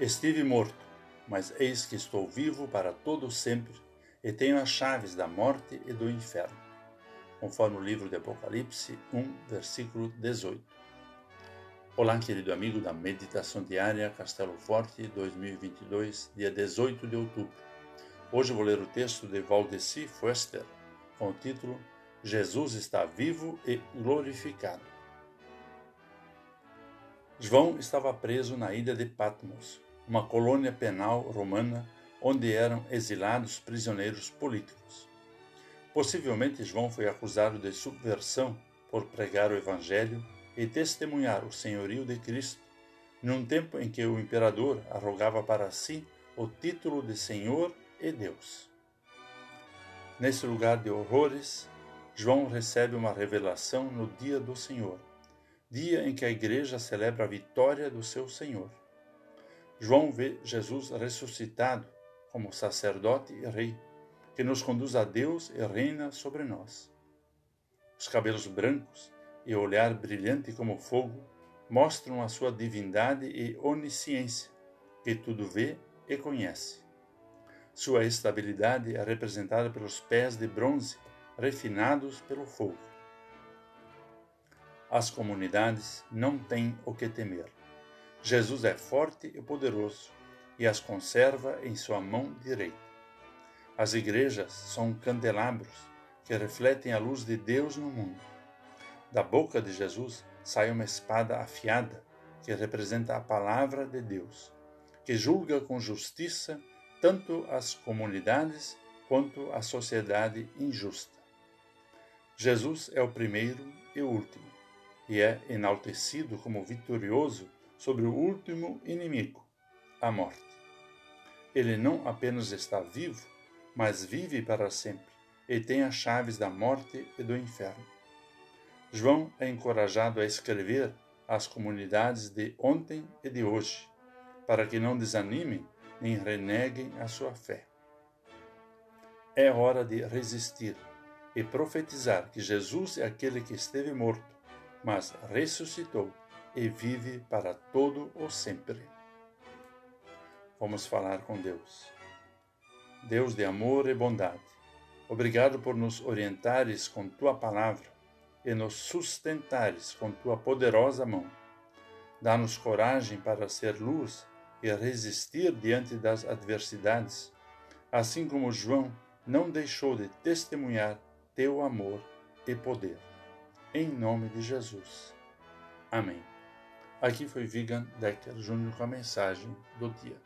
Estive morto, mas eis que estou vivo para todo sempre e tenho as chaves da morte e do inferno. Conforme o livro de Apocalipse 1, versículo 18. Olá, querido amigo da Meditação Diária Castelo Forte 2022, dia 18 de outubro. Hoje vou ler o texto de Valdeci Foester, com o título Jesus está vivo e glorificado. João estava preso na ilha de Patmos, uma colônia penal romana onde eram exilados prisioneiros políticos. Possivelmente João foi acusado de subversão por pregar o Evangelho e testemunhar o senhorio de Cristo, num tempo em que o imperador arrogava para si o título de Senhor e Deus. Nesse lugar de horrores, João recebe uma revelação no dia do Senhor, dia em que a igreja celebra a vitória do seu Senhor. João vê Jesus ressuscitado como sacerdote e rei, que nos conduz a Deus e reina sobre nós. Os cabelos brancos e o olhar brilhante como fogo mostram a sua divindade e onisciência, que tudo vê e conhece. Sua estabilidade é representada pelos pés de bronze refinados pelo fogo. As comunidades não têm o que temer Jesus é forte e poderoso e as conserva em sua mão direita. As igrejas são candelabros que refletem a luz de Deus no mundo. Da boca de Jesus sai uma espada afiada que representa a palavra de Deus, que julga com justiça tanto as comunidades quanto a sociedade injusta. Jesus é o primeiro e o último, e é enaltecido como vitorioso sobre o último inimigo, a morte. Ele não apenas está vivo, mas vive para sempre e tem as chaves da morte e do inferno. João é encorajado a escrever às comunidades de ontem e de hoje, para que não desanimem nem reneguem a sua fé. É hora de resistir e profetizar que Jesus é aquele que esteve morto, mas ressuscitou e vive para todo o sempre. Vamos falar com Deus. Deus de amor e bondade, obrigado por nos orientares com tua palavra e nos sustentares com tua poderosa mão. Dá-nos coragem para ser luz e resistir diante das adversidades, assim como João não deixou de testemunhar teu amor e poder. Em nome de Jesus. Amém. Aqui foi Vigan Decker Júnior com a mensagem do dia.